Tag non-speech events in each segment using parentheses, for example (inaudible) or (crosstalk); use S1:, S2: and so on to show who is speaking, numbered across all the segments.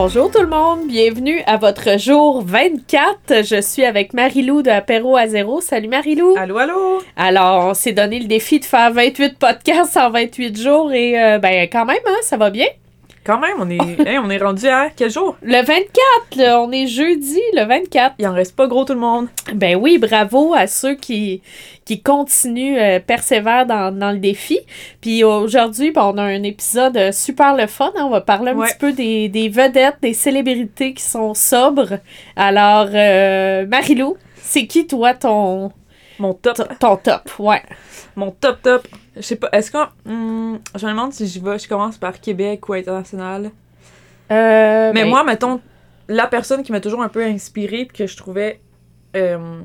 S1: Bonjour tout le monde, bienvenue à votre jour 24. Je suis avec Marilou de Apéro à zéro. Salut Marilou.
S2: Allô, allô?
S1: Alors, on s'est donné le défi de faire 28 podcasts en 28 jours et euh, ben quand même, hein, ça va bien.
S2: Quand même, on est, (laughs) hey, on est rendu à quel jour?
S1: Le 24, là, on est jeudi, le 24.
S2: Il en reste pas gros tout le monde.
S1: Ben oui, bravo à ceux qui, qui continuent, euh, persévèrent dans, dans le défi. Puis aujourd'hui, ben, on a un épisode euh, super le fun. hein. On va parler un
S2: Ouais.
S1: petit peu des, des vedettes, des célébrités qui sont sobres. Alors, euh, Marilou, c'est qui toi ton,
S2: Mon top.
S1: ton top? Ouais.
S2: Mon top top. Je sais pas, est-ce que. hmm, je me demande si j'y vais. Je commence par Québec ou international.
S1: Euh,
S2: Mais
S1: ben,
S2: moi, mettons, la personne qui m'a toujours un peu inspirée puis que je trouvais. euh,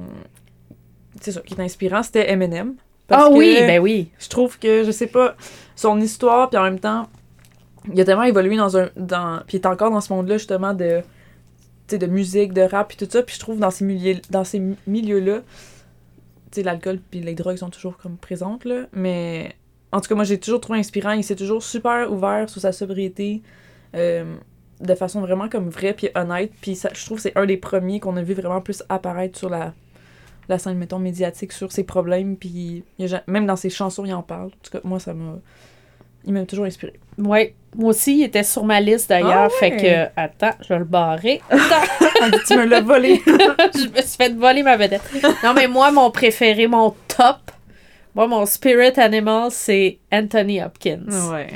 S2: c'est ça, qui est inspirant, c'était Eminem. Parce
S1: Ah oui, ben oui.
S2: Je trouve que, je sais pas, son histoire, puis en même temps, il a tellement évolué dans un. Dans, puis il est encore dans ce monde-là, justement, de. De musique, de rap, puis tout ça. Puis je trouve dans ces, milieux, dans ces mi- milieux-là, l'alcool puis les drogues sont toujours comme présentes, là. Mais en tout cas, moi, j'ai toujours trouvé inspirant. Il s'est toujours super ouvert sur sa sobriété. euh, de façon vraiment comme vraie puis honnête. Puis ça, je trouve c'est un des premiers qu'on a vu vraiment plus apparaître sur la, la scène, mettons, médiatique, sur ses problèmes. Puis même dans ses chansons, il en parle. En tout cas, moi, ça m'a... Il m'a toujours inspiré.
S1: Ouais. Moi aussi, il était sur ma liste d'ailleurs.
S2: Ah
S1: Fait que, attends, je vais le barrer. (laughs) Attends.
S2: tu me l'as volé! (laughs)
S1: je me suis fait voler ma vedette. Non, mais moi, mon préféré, mon top, moi, mon spirit animal, c'est Anthony Hopkins.
S2: ouais.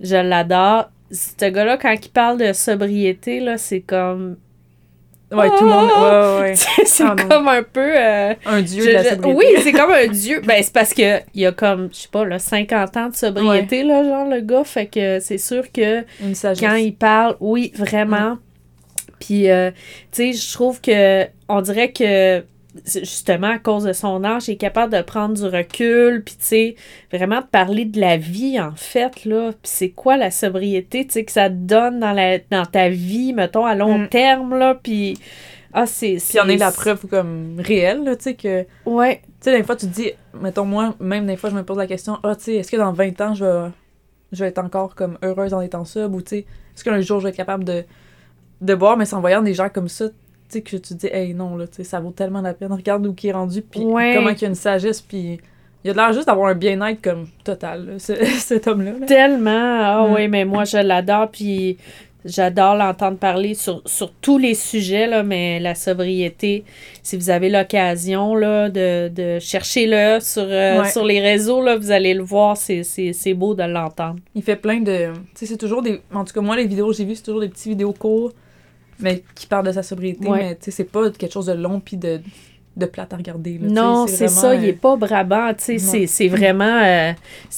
S1: Je l'adore. Ce gars-là, quand il parle de sobriété, là, c'est comme.
S2: Ouais, tout le monde... Ouais, ouais, (laughs)
S1: c'est
S2: Ah
S1: comme un peu. euh,
S2: Un dieu
S1: je-
S2: de la
S1: je-
S2: sobriété.
S1: oui, c'est comme un (laughs) dieu. Ben, c'est parce que il y a comme, je sais pas, là, 50 ans de sobriété, là, genre, le gars. Fait que c'est sûr que quand il parle, oui, vraiment. Puis, euh, tu sais, je trouve que, on dirait que, justement, à cause de son âge, il est capable de prendre du recul, puis, tu sais, vraiment de parler de la vie, en fait, là. Puis, c'est quoi la sobriété, tu sais, que ça te donne dans, la, dans ta vie, mettons, à long
S2: Mm.
S1: terme, là? Puis, ah, c'est.
S2: Puis il y en a la preuve comme réelle, là, tu sais, que...
S1: Ouais.
S2: Tu sais, des fois, tu te dis... Mettons, moi, même des fois, je me pose la question, ah, tu sais, est-ce que dans 20 ans, je vais, je vais être encore comme heureuse en étant sub, ou tu sais, est-ce qu'un jour, je vais être capable de, de boire, mais en voyant des gens comme ça, sais, que tu te dis, hey, non, là, ça vaut tellement la peine. Regarde où il est rendu, puis
S1: Ouais.
S2: comment il y a une sagesse, puis il a l'air juste d'avoir un bien-être comme total, là, ce- (laughs) cet homme-là. là.
S1: Tellement. Ah
S2: Mm.
S1: oui, mais moi, je l'adore. Puis j'adore l'entendre parler sur, sur tous les sujets, là, mais la sobriété, si vous avez l'occasion là, de, de chercher-le sur, euh,
S2: Ouais.
S1: sur les réseaux, là, vous allez le voir. C'est, c'est, c'est beau de l'entendre.
S2: Il fait plein de. Tu sais, c'est toujours des. En tout cas, moi, les vidéos que j'ai vues, c'est toujours des petits vidéos courts, mais qui parlent de sa sobriété,
S1: Ouais.
S2: mais tu sais, c'est pas quelque chose de long puis de, de plate à regarder. là,
S1: Non, c'est ça, il
S2: euh,
S1: est pas brabant, tu sais, c'est, vraiment, euh,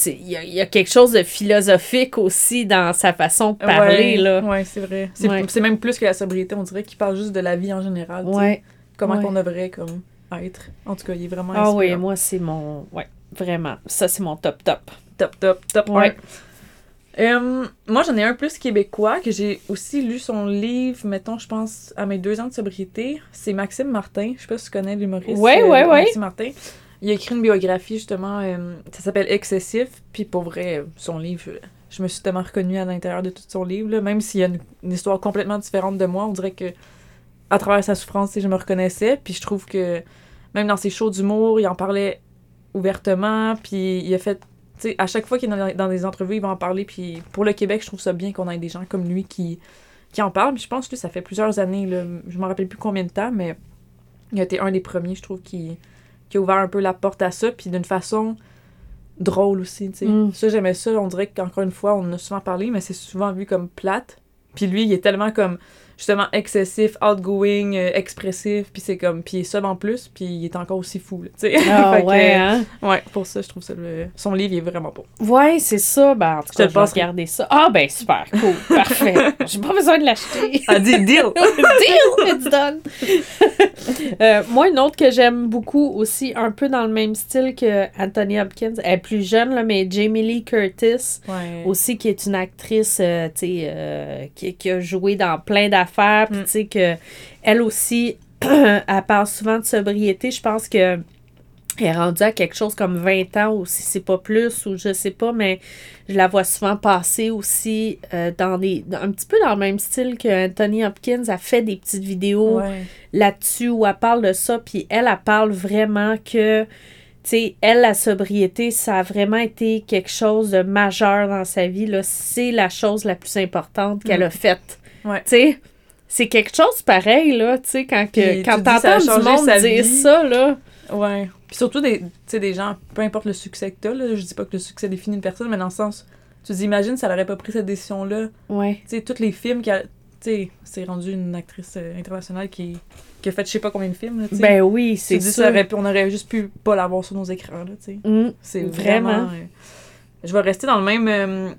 S1: il y, a, il y a quelque chose de philosophique aussi dans sa façon de parler,
S2: ouais,
S1: là.
S2: Ouais, c'est vrai. C'est
S1: Ouais.
S2: même plus que la sobriété, on dirait qu'il parle juste de la vie en général.
S1: Ouais.
S2: Comment qu'on devrait comme être. En tout cas, il est vraiment
S1: Ah oui, moi, c'est mon, ouais, vraiment, ça, c'est mon top top.
S2: Top, top, top.
S1: Ouais.
S2: Ouais. Euh, moi, j'en ai un plus québécois que j'ai aussi lu son livre, mettons, je pense, à mes deux ans de sobriété. C'est Maxime Martin. Je sais pas si tu connais l'humoriste.
S1: Ouais, ouais, ouais.
S2: Maxime Martin. Il a écrit une biographie, justement. euh, ça s'appelle Excessif. Puis pour vrai, son livre, euh, je me suis tellement reconnue à l'intérieur de tout son livre. là. Même s'il y a une, une histoire complètement différente de moi, on dirait que à travers sa souffrance, je me reconnaissais. Puis je trouve que même dans ses shows d'humour, il en parlait ouvertement. Puis il a fait tu sais, à chaque fois qu'il est dans, dans des entrevues, il va en parler. Puis pour le Québec, je trouve ça bien qu'on ait des gens comme lui qui, qui en parlent. Puis je pense que ça fait plusieurs années, là, je me rappelle plus combien de temps, mais il a été un des premiers, je trouve, qui, qui a ouvert un peu la porte à ça. Puis d'une façon drôle aussi, tu sais.
S1: Mm.
S2: Ça, j'aimais ça. On dirait qu'encore une fois, on en a souvent parlé, mais c'est souvent vu comme plate. Puis lui, il est tellement comme justement excessif, outgoing, euh, expressif, puis c'est comme, puis il est sub en plus, puis il est encore aussi fou, tu sais.
S1: Ah (laughs)
S2: que,
S1: ouais, hein?
S2: Ouais, pour ça, je trouve ça, le- son livre, il est vraiment beau.
S1: Ouais, c'est ça. Ben, en tout
S2: Je
S1: cas, je vais regarder ça. Ah, ben, super, cool, (laughs) parfait. J'ai pas besoin de l'acheter. (laughs)
S2: Elle dit deal!
S1: Deal, it's done. Euh, moi, une autre que j'aime beaucoup aussi, un peu dans le même style que Anthony Hopkins, elle est plus jeune, là, mais Jamie Lee Curtis,
S2: Ouais.
S1: aussi qui est une actrice euh, tu sais, euh, qui, qui a joué dans plein d'affaires, puis
S2: Mm.
S1: tu sais que elle aussi, (clears throat) elle parle souvent de sobriété. Je pense que elle est rendue à quelque chose comme 20 ans ou si c'est pas plus ou je sais pas, mais je la vois souvent passer aussi euh, dans des dans- un petit peu dans le même style que Anthony Hopkins a fait des petites vidéos
S2: Ouais.
S1: là-dessus où elle parle de ça, puis elle, elle parle vraiment que, tu sais, elle, la sobriété, ça a vraiment été quelque chose de majeur dans sa vie, là. C'est la chose la plus importante qu'elle
S2: Mm.
S1: a faite.
S2: Ouais.
S1: Tu sais, c'est quelque chose pareil, là, tu sais, quand, que, quand
S2: ça a
S1: t'entends du monde dire
S2: vie.
S1: ça, là.
S2: Ouais. Puis surtout des, tu sais, des gens, peu importe le succès que t'as, là, je dis pas que le succès définit une personne, mais dans le sens, tu dis, imagine si elle aurait pas pris cette décision-là.
S1: Ouais.
S2: Tu sais, tous les films qu'elle. Tu sais, c'est rendu une actrice euh, internationale qui, qui a fait je sais pas combien de films, là.
S1: Ben oui,
S2: tu
S1: c'est
S2: dis,
S1: ça.
S2: ça aurait on aurait juste pu pas l'avoir sur nos écrans, là, tu sais.
S1: Mm,
S2: C'est
S1: Vraiment.
S2: vraiment. euh, Je vais rester dans le même. euh,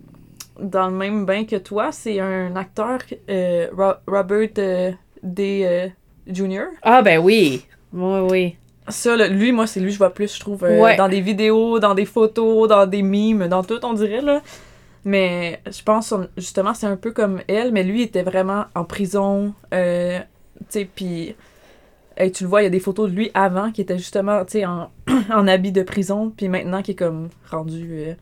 S2: dans le même bain que toi. C'est un acteur, euh, Ro- Robert euh, D. euh, Jr.
S1: Ah, ben oui. Oui, oui.
S2: Ça, là, lui, moi, c'est lui, je vois plus, je trouve, euh,
S1: Ouais.
S2: dans des vidéos, dans des photos, dans des mimes, dans tout, on dirait, là. Mais je pense, justement, c'est un peu comme elle, mais lui, il était vraiment en prison, tu sais, puis... hey, tu le vois, il y a des photos de lui avant qui était justement, tu sais, en, (clears throat) en habit de prison, puis maintenant qui est comme rendu, euh,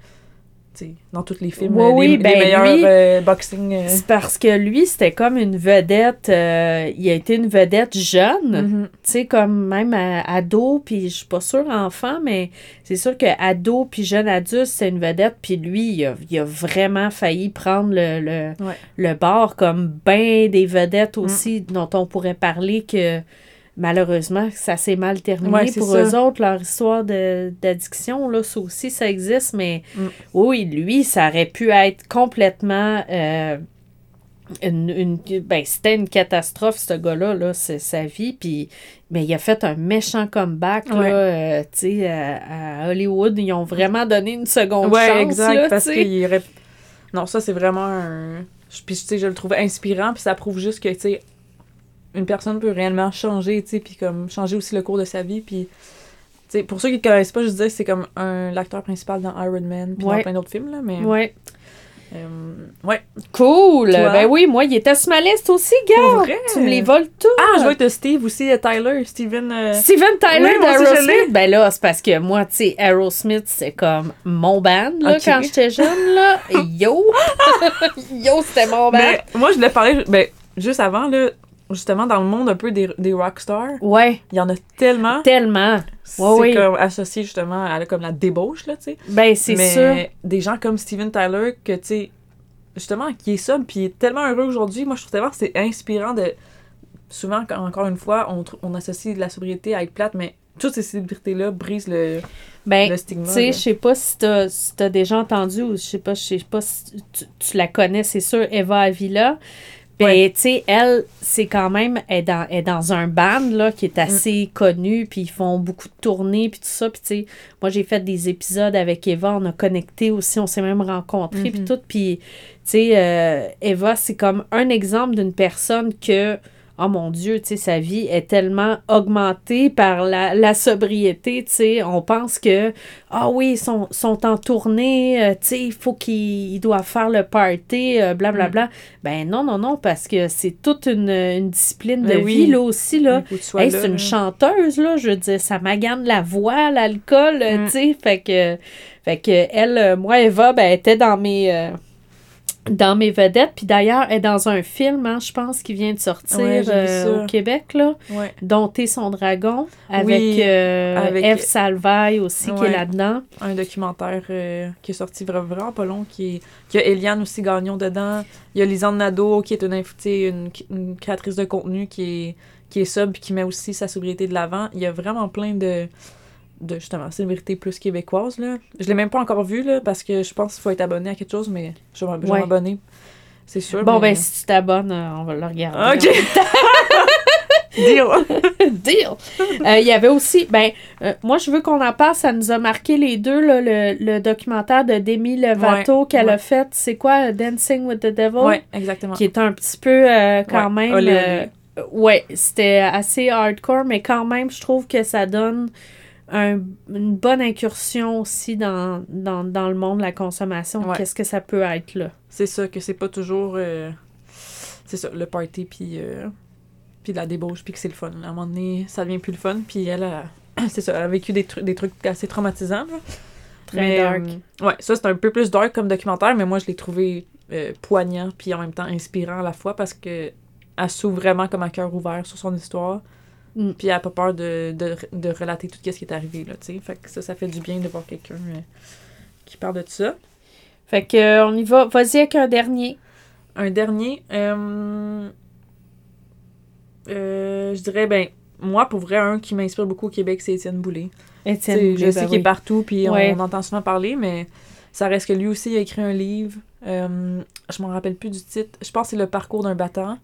S2: dans tous les films,
S1: Oui,
S2: les,
S1: oui,
S2: les
S1: ben,
S2: meilleurs
S1: lui-
S2: euh, boxing... euh,
S1: C'est parce que lui, c'était comme une vedette. euh, il a été une vedette jeune.
S2: mhm.
S1: tu sais, comme même à- ado, puis je suis pas sûre enfant, mais c'est sûr que ado puis jeune adulte, c'est une vedette, puis lui, il a, il a vraiment failli prendre le, le,
S2: Ouais.
S1: le bord, comme ben des vedettes aussi, dont on pourrait parler que malheureusement, ça s'est mal terminé
S2: Ouais,
S1: pour
S2: ça.
S1: eux autres, leur histoire d'addiction, là, ça aussi, ça existe, mais
S2: Mm.
S1: oui, lui, ça aurait pu être complètement... euh, une, une- ben, c'était une catastrophe, ce gars-là, là, c'est sa vie. Puis, mais il a fait un méchant comeback,
S2: Ouais.
S1: là, euh, tu sais, à, à Hollywood. Ils ont vraiment donné une seconde
S2: ouais,
S1: chance,
S2: exact,
S1: là,
S2: parce qu'il aurait... Non, ça, c'est vraiment un... Puis, tu sais, je le trouve inspirant, puis ça prouve juste que, tu sais, une personne peut réellement changer, tu sais, puis comme changer aussi le cours de sa vie, puis... Tu sais, pour ceux qui ne connaissent pas, je disais, c'est comme un l'acteur principal dans Iron Man, puis
S1: Ouais.
S2: dans plein d'autres films, là, mais...
S1: Ouais.
S2: euh, ouais.
S1: Cool!
S2: Toi?
S1: Ben oui, moi, il était sur ma liste aussi, gars! Tu me les voles tous!
S2: Ah, je vois que Steve aussi, euh, Tyler, Steven... euh,
S1: Steven Tyler
S2: Oui,
S1: d'Aerosmith, ben là, c'est parce que moi, tu sais, Aerosmith, c'est comme mon band, là, quand j'étais jeune, là. (laughs) Yo! (laughs) Yo, c'était mon band!
S2: Mais moi, je voulais parler, ben, juste avant, là, justement, dans le monde un peu des, des rockstars,
S1: Ouais,
S2: il y en a tellement...
S1: tellement.
S2: C'est
S1: oui.
S2: comme associé justement à comme la débauche, là, tu sais.
S1: Ben, c'est
S2: Mais
S1: sûr.
S2: des gens comme Steven Tyler, que tu sais, justement, qui est ça, puis il est tellement heureux aujourd'hui, moi je trouve tellement que c'est inspirant de. Souvent, encore une fois, on, on associe la sobriété à être plate, mais toutes ces célébrités-là brisent le,
S1: Ben,
S2: le stigma.
S1: Tu sais, je sais pas si t'as si t'as déjà entendu ou je sais pas, je sais pas si tu, tu la connais, c'est sûr, Eva Avila. Ben,
S2: Ouais.
S1: tu sais, elle, c'est quand même, elle est, dans, elle est dans un band, là, qui est assez connu, puis ils font beaucoup de tournées, puis tout ça, puis tu sais, moi, j'ai fait des épisodes avec Eva, on a connecté aussi, on s'est même rencontrés, puis
S2: Mhm.
S1: tout, puis, tu sais, euh, Eva, c'est comme un exemple d'une personne que, oh mon Dieu, tu sais, sa vie est tellement augmentée par la, la sobriété, tu sais, on pense que, ah oui, ils sont, sont en tournée, euh, tu sais, il faut qu'ils ils doivent faire le party, euh, blablabla. Ben non, non, non, parce que c'est toute une, une discipline de
S2: Ben oui.
S1: vie, là aussi, là. Hey, c'est une chanteuse, là, je veux dire, ça magane la voix, l'alcool, euh,
S2: Mm.
S1: tu sais, fait que, fait que elle, moi, Eva, ben, était dans mes... euh, dans mes vedettes, puis d'ailleurs, elle est dans un film, hein, je pense, qui vient de sortir
S2: Ouais,
S1: euh, au Québec, là,
S2: Ouais.
S1: Dompter son dragon, avec,
S2: Oui,
S1: euh,
S2: avec-
S1: Eve Salvaille aussi, qui est là-dedans.
S2: Un documentaire euh, qui est sorti vra- vraiment pas long, qui est... qui a Eliane aussi Gagnon dedans. Il y a Lisanne Nadeau, qui est une, une, une créatrice de contenu qui est, qui est sub, qui met aussi sa sobriété de l'avant. Il y a vraiment plein de, de justement, célébrités plus québécoises, là. Je l'ai même pas encore vu, là, parce que je pense qu'il faut être abonné à quelque chose, mais je vais,
S1: Ouais.
S2: m'abonner. c'est sûr.
S1: Bon,
S2: mais-
S1: ben, si tu t'abonnes, euh, on va le regarder.
S2: Ok. (laughs) Deal. (laughs)
S1: Deal! Euh, Il y avait aussi, ben, euh, moi, je veux qu'on en parle, ça nous a marqué les deux, là, le, le documentaire de Demi
S2: Ouais,
S1: qu'elle a fait, c'est quoi, Dancing with the Devil?
S2: Ouais, exactement.
S1: Qui est un petit peu, euh, quand
S2: Ouais,
S1: même...
S2: olé, olé.
S1: ouais, c'était assez hardcore, mais quand même, je trouve que ça donne un- une bonne incursion aussi dans, dans, dans le monde de la consommation.
S2: Ouais.
S1: Qu'est-ce que ça peut être, là?
S2: C'est ça, que c'est pas toujours. euh, c'est ça, le party, puis. euh, puis la débauche, puis que c'est le fun. À un moment donné, ça devient plus le fun, puis elle a. (clears throat) C'est ça, elle a vécu des, trucs des trucs assez traumatisants. là.
S1: Très
S2: Mais,
S1: dark.
S2: euh, ouais, ça, c'est un peu plus dark comme documentaire, mais moi, je l'ai trouvé euh, poignant, puis en même temps inspirant à la fois, parce que elle s'ouvre vraiment comme à cœur ouvert sur son histoire.
S1: Mm.
S2: Puis elle a pas peur de, de, de relater tout ce qui est arrivé, là, tu sais. Fait que ça, ça fait du bien de voir quelqu'un euh, qui parle de ça.
S1: Fait que, euh, on y va. Vas-y avec un dernier.
S2: Un dernier, euh, je dirais, ben, moi, pour vrai, un qui m'inspire beaucoup au Québec, c'est Étienne Boulay.
S1: Étienne Boulay,
S2: je sais
S1: ben
S2: qu'il est partout, puis
S1: Ouais.
S2: on, entend souvent parler, mais ça reste que lui aussi il a écrit un livre. Je m'en rappelle plus du titre. Je pense que c'est Le parcours d'un battant,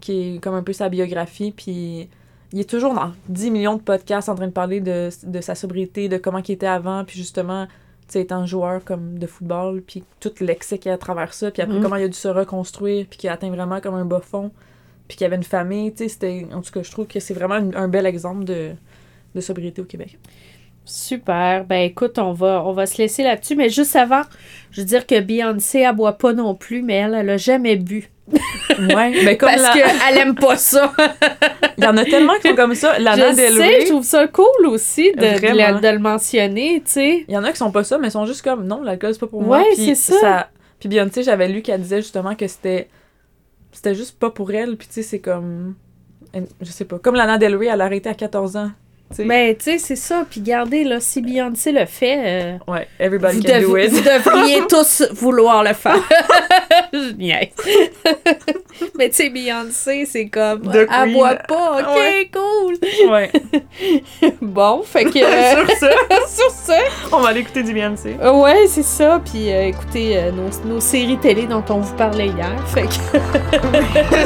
S2: qui est comme un peu sa biographie, puis il est toujours dans 10 millions de podcasts en train de parler de, de sa sobriété, de comment il était avant, puis justement, tu sais, étant joueur comme de football, puis tout l'excès qu'il y a à travers ça, puis après
S1: Mhm.
S2: comment il a dû se reconstruire, puis qu'il a atteint vraiment comme un bas fond, puis qu'il avait une famille, tu sais, c'était... En tout cas, je trouve que c'est vraiment un, un bel exemple de, de sobriété au Québec.
S1: Super. Ben écoute, on va, on va se laisser là-dessus. Mais juste avant, je veux dire que Beyoncé, elle boit pas non plus, mais elle, elle a jamais bu. (laughs)
S2: Ouais, mais comme
S1: Parce
S2: la-
S1: qu'elle aime pas ça.
S2: il y en a tellement qui sont comme ça. Lana
S1: je
S2: Del
S1: sais,
S2: Rey,
S1: je trouve ça cool aussi de, de, de le mentionner, tu sais.
S2: il y en a qui sont pas ça, mais sont juste comme non, l'alcool c'est pas pour moi.
S1: Ouais,
S2: Puis
S1: c'est ça.
S2: Puis Beyoncé, j'avais lu qu'elle disait justement que c'était c'était juste pas pour elle. Puis tu sais, c'est comme je sais pas, comme Lana Del Rey, elle a arrêté à 14 ans.
S1: Mais tu sais, c'est ça. Puis regardez, là, si Beyoncé le fait, euh,
S2: Ouais, everybody
S1: vous,
S2: can do it.
S1: vous devriez (laughs) tous vouloir le faire. (laughs) niaise. (laughs) Mais tu sais, Beyoncé, c'est comme,
S2: The
S1: elle
S2: queen.
S1: boit pas, ok,
S2: Ouais.
S1: cool.
S2: ouais.
S1: Bon, fait que... euh,
S2: Sur ça,
S1: sur ça, (laughs)
S2: on va aller écouter du Beyoncé.
S1: Euh, ouais, c'est ça. Puis euh, écoutez euh, nos, nos séries télé dont on vous parlait hier. Fait que, (laughs)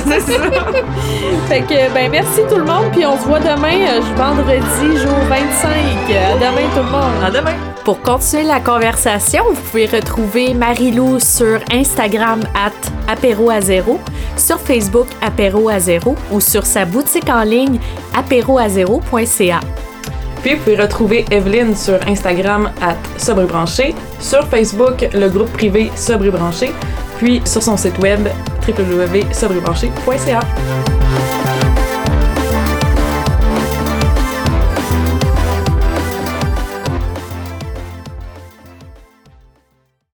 S2: c'est ça. (laughs)
S1: fait que, ben merci tout le monde. Puis on se voit demain, euh, vendredi, jour 25. À demain tout le monde.
S2: À demain.
S1: Pour continuer la conversation, vous pouvez retrouver Marie-Lou sur Instagram at apéro à zéro, sur Facebook apéro à zéro ou sur sa boutique en ligne apéroazéro.ca.
S2: Puis vous pouvez retrouver Evelyne sur Instagram à Sobre et Branché, sur Facebook le groupe privé Sobre et Branché, puis sur son site web www.sobrebranché.ca.